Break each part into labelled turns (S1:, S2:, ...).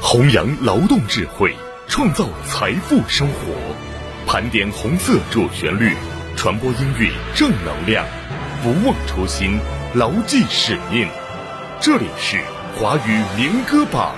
S1: 弘扬劳动智慧，创造财富生活，盘点红色主旋律，传播音乐正能量，不忘初心，牢记使命。这里是华语民歌榜。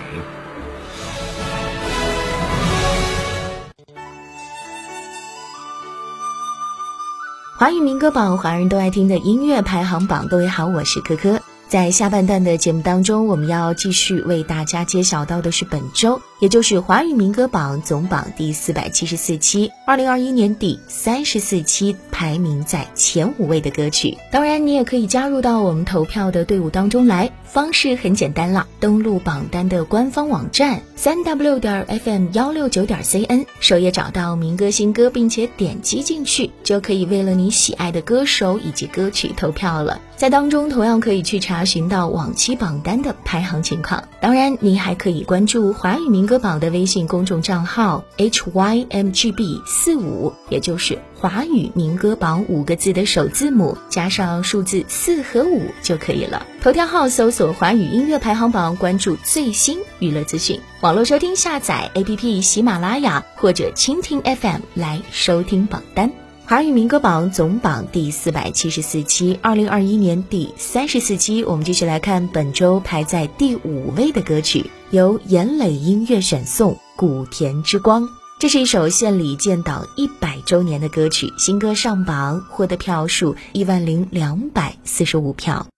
S2: 华语民歌榜，华人都爱听的音乐排行榜。各位好，我是可可。在下半段的节目当中，我们要继续为大家揭晓到的是本周，也就是华语民歌榜总榜第四百七十四期，二零二一年第三十四期排名在前五位的歌曲。当然，你也可以加入到我们投票的队伍当中来，方式很简单了，登录榜单的官方网站三 w 点 fm 幺六九点 cn，首页找到民歌新歌，并且点击进去，就可以为了你喜爱的歌手以及歌曲投票了。在当中同样可以去查询到往期榜单的排行情况。当然，你还可以关注华语民歌榜的微信公众账号 hymgb 四五，也就是华语民歌榜五个字的首字母加上数字四和五就可以了。头条号搜索华语音乐排行榜，关注最新娱乐资讯。网络收听下载 APP 喜马拉雅或者蜻蜓 FM 来收听榜单。韩语民歌榜总榜第四百七十四期，二零二一年第三十四期，我们继续来看本周排在第五位的歌曲，由严磊音乐选送《古田之光》。这是一首献礼建党一百周年的歌曲，新歌上榜获得票数一万零两百四十五票。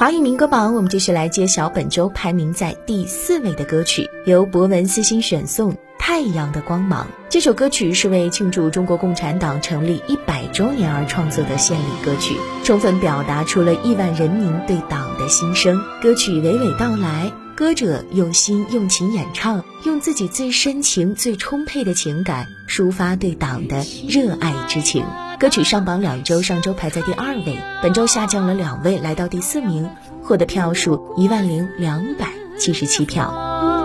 S3: 华语民歌榜，我们继续来揭晓本周排名在第四位的歌曲，由博文私心选送《太阳的光芒》。这首歌曲是为庆祝中国共产党成立一百周年而创作的献礼歌曲，充分表达出了亿万人民对党的心声。歌曲娓娓道来，歌者用心用情演唱，用自己最深情、最充沛的情感抒发对党的热爱之情。歌曲上榜两周，上周排在第二位，本周下降了两位，来到第四名，获得票数一万零两百七十七票。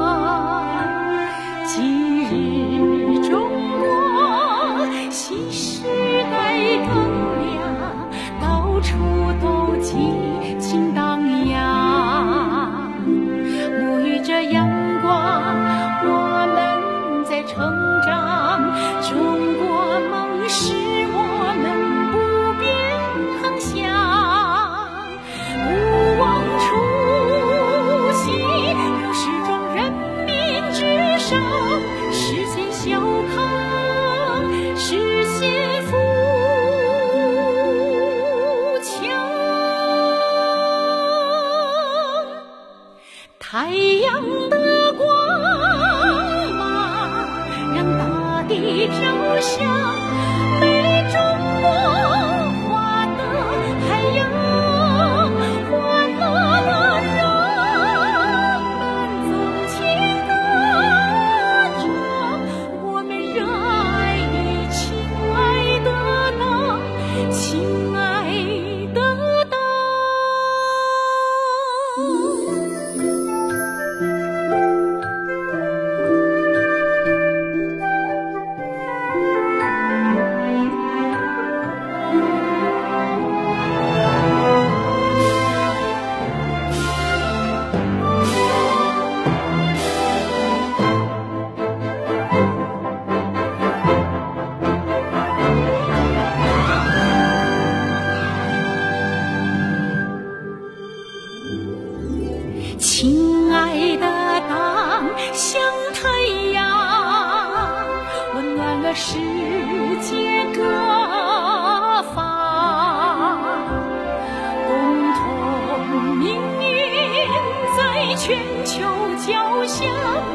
S4: 交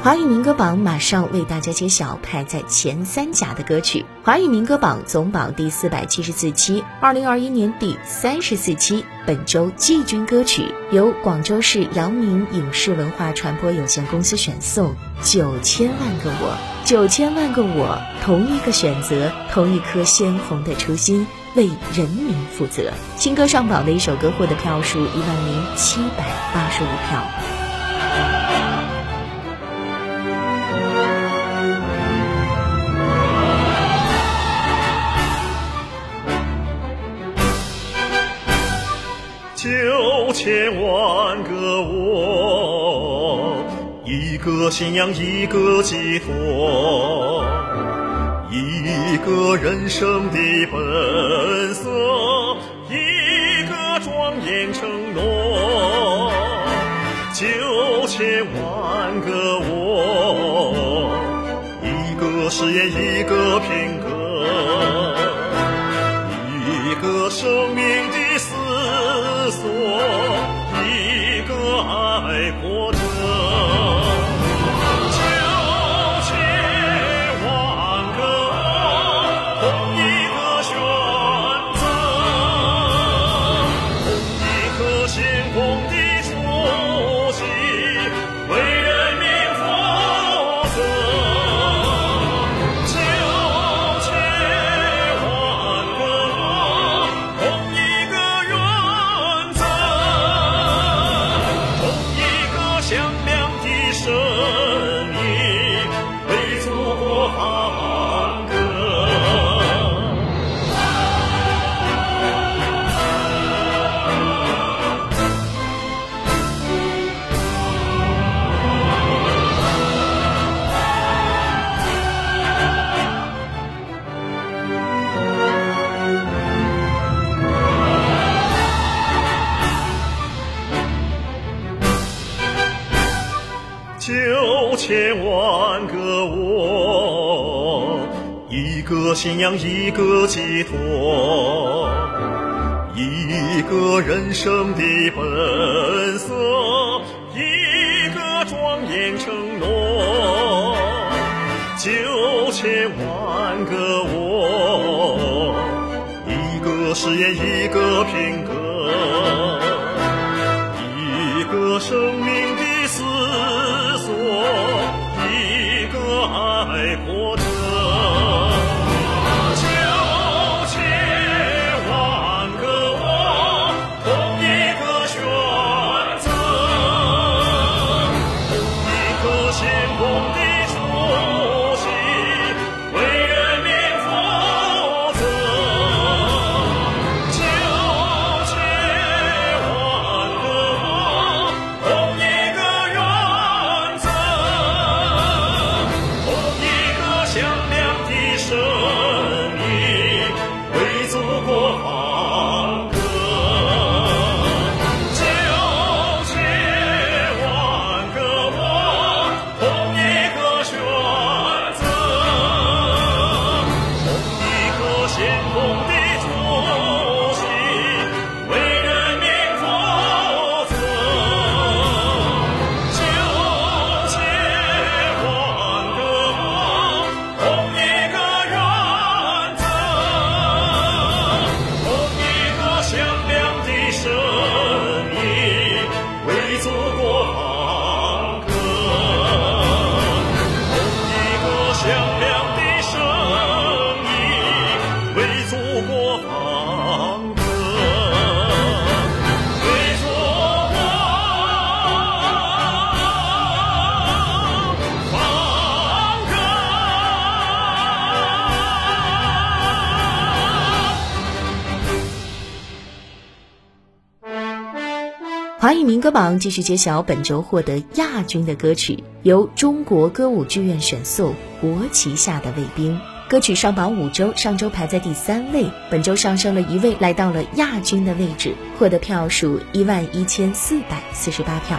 S4: 华语民歌
S2: 榜马上为大家揭晓排在前三甲的歌曲。华语民歌榜总榜第四百七十四期，二零二一年第三十四期，本周季军歌曲由广州市阳明影视文化传播有限公司选送，《九千万个我》，九千万个我，同一个选择，同一颗鲜红的初心，为人民负责。新歌上榜的一首歌获得票数一万零七百八十五票。
S5: 九千万个我，一个信仰，一个寄托，一个人生的本色，一个庄严承诺。九千万个我，一个誓言，娘，一个寄托，一个人生的本色，一个庄严承诺。九千万个我，一个誓言，一个品格。
S2: 华语民歌榜继续揭晓本周获得亚军的歌曲，由中国歌舞剧院选送《国旗下的卫兵》。歌曲上榜五周，上周排在第三位，本周上升了一位，来到了亚军的位置，获得票数一万一千四百四十八票。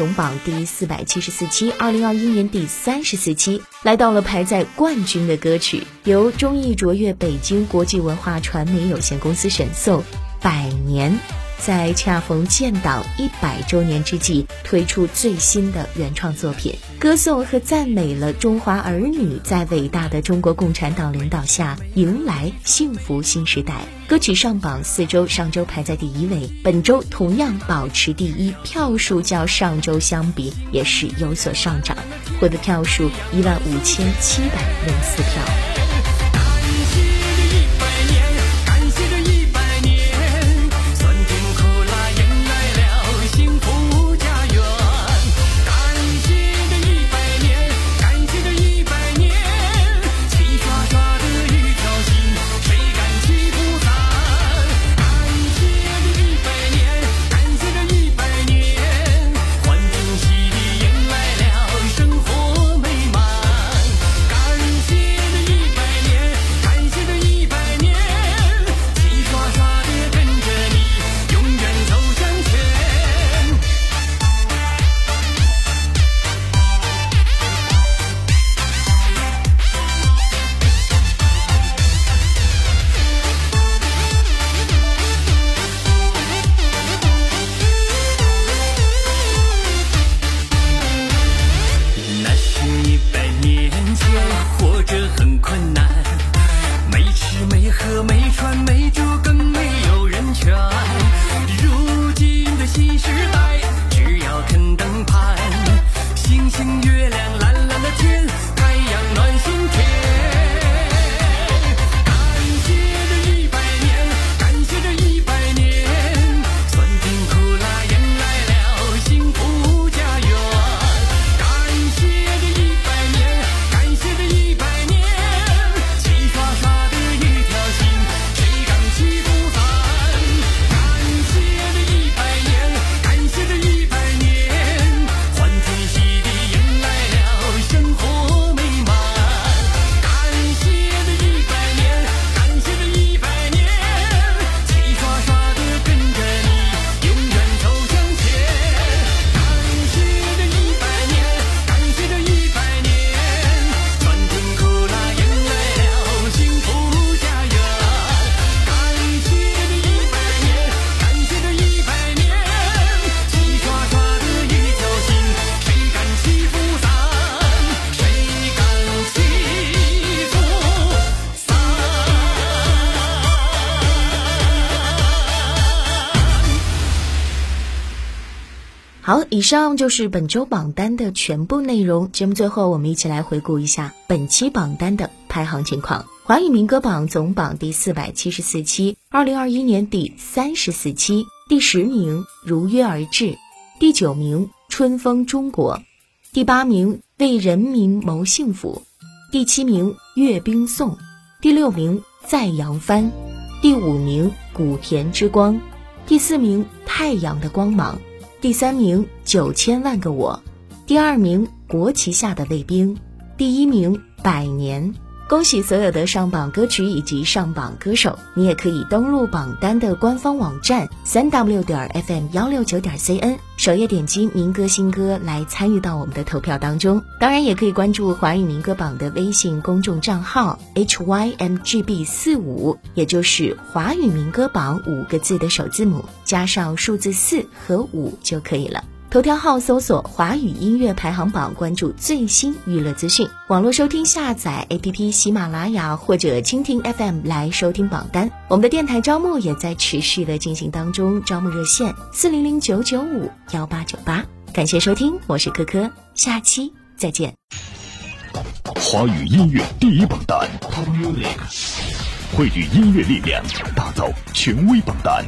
S2: 总榜第四百七十四期，二零二一年第三十四期，来到了排在冠军的歌曲，由中艺卓越北京国际文化传媒有限公司选送，《百年》。在恰逢建党一百周年之际，推出最新的原创作品，歌颂和赞美了中华儿女在伟大的中国共产党领导下迎来幸福新时代。歌曲上榜四周，上周排在第一位，本周同样保持第一，票数较上周相比也是有所上涨，获得票数一万五千七百零四票。以上就是本周榜单的全部内容。节目最后，我们一起来回顾一下本期榜单的排行情况。华语民歌榜总榜第四百七十四期，二零二一年第三十四期，第十名《如约而至》，第九名《春风中国》，第八名《为人民谋幸福》，第七名《阅兵颂》，第六名《在扬帆》，第五名《古田之光》，第四名《太阳的光芒》。第三名九千万个我，第二名国旗下的卫兵，第一名百年。恭喜所有的上榜歌曲以及上榜歌手！你也可以登录榜单的官方网站三 w 点 fm 幺六九点 cn，首页点击民歌新歌来参与到我们的投票当中。当然，也可以关注华语民歌榜的微信公众账号 hymgb 四五，也就是华语民歌榜五个字的首字母加上数字四和五就可以了。头条号搜索“华语音乐排行榜”，关注最新娱乐资讯。网络收听下载 APP 喜马拉雅或者蜻蜓 FM 来收听榜单。我们的电台招募也在持续的进行当中，招募热线四零零九九五幺八九八。感谢收听，我是珂珂，下期再见。
S1: 华语音乐第一榜单，汇聚音乐力量，打造权威榜单。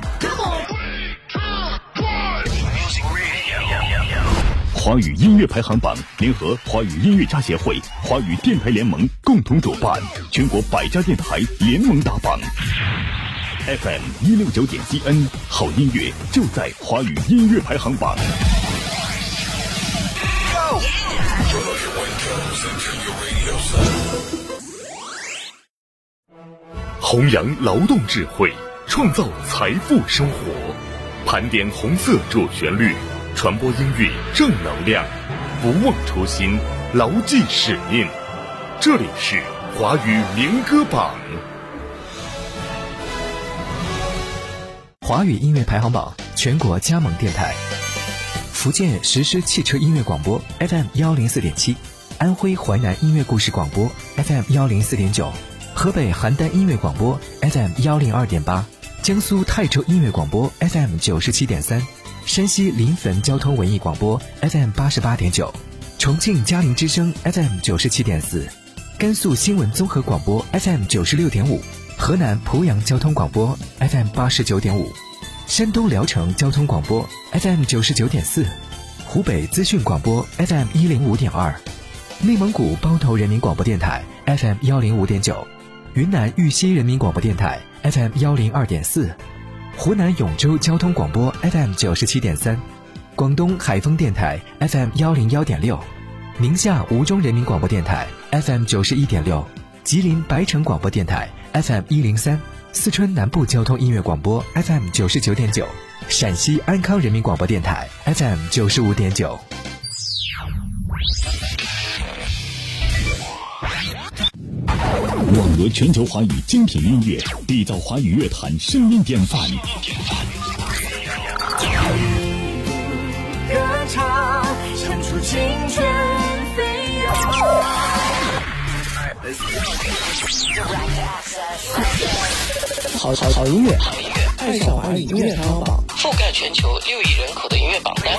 S1: 华语音乐排行榜联合华语音乐家协会、华语电台联盟共同主办，全国百家电台联盟打榜。FM 一六九点 CN，好音乐就在华语音乐排行榜。弘扬劳动智慧，创造财富生活，盘点红色主旋律。传播音乐正能量，不忘初心，牢记使命。这里是华语民歌榜，
S6: 华语音乐排行榜全国加盟电台：福建实施汽车音乐广播 FM 幺零四点七，安徽淮南音乐故事广播 FM 幺零四点九，河北邯郸音乐广播 FM 幺零二点八，江苏泰州音乐广播 FM 九十七点三。山西临汾交通文艺广播 FM 八十八点九，重庆嘉陵之声 FM 九十七点四，甘肃新闻综合广播 FM 九十六点五，河南濮阳交通广播 FM 八十九点五，山东聊城交通广播 FM 九十九点四，湖北资讯广播 FM 一零五点二，内蒙古包头人民广播电台 FM 幺零五点九，云南玉溪人民广播电台 FM 幺零二点四。湖南永州交通广播 FM 九十七点三，广东海丰电台 FM 幺零幺点六，宁夏吴忠人民广播电台 FM 九十一点六，吉林白城广播电台 FM 一零三，四川南部交通音乐广播 FM 九十九点九，陕西安康人民广播电台 FM 九十五点九。
S1: 网罗全球华语精品音乐，缔造华语乐坛声音典范。
S3: 歌唱，唱出青春飞扬。
S7: 好好好音乐，爱上华语音乐排行榜，
S8: 覆盖全球六亿人口的音乐榜单。